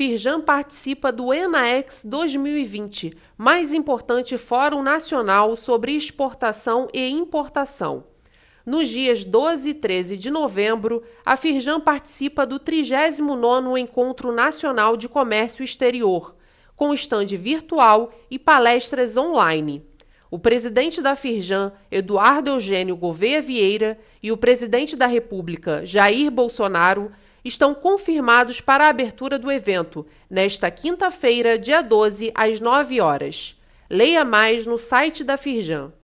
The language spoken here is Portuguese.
Firjan participa do ENAEX 2020, mais importante fórum nacional sobre exportação e importação. Nos dias 12 e 13 de novembro, a Firjan participa do 39º Encontro Nacional de Comércio Exterior, com estande virtual e palestras online. O presidente da Firjan, Eduardo Eugênio Gouveia Vieira, e o presidente da República, Jair Bolsonaro, estão confirmados para a abertura do evento, nesta quinta-feira, dia 12, às 9 horas. Leia mais no site da Firjan.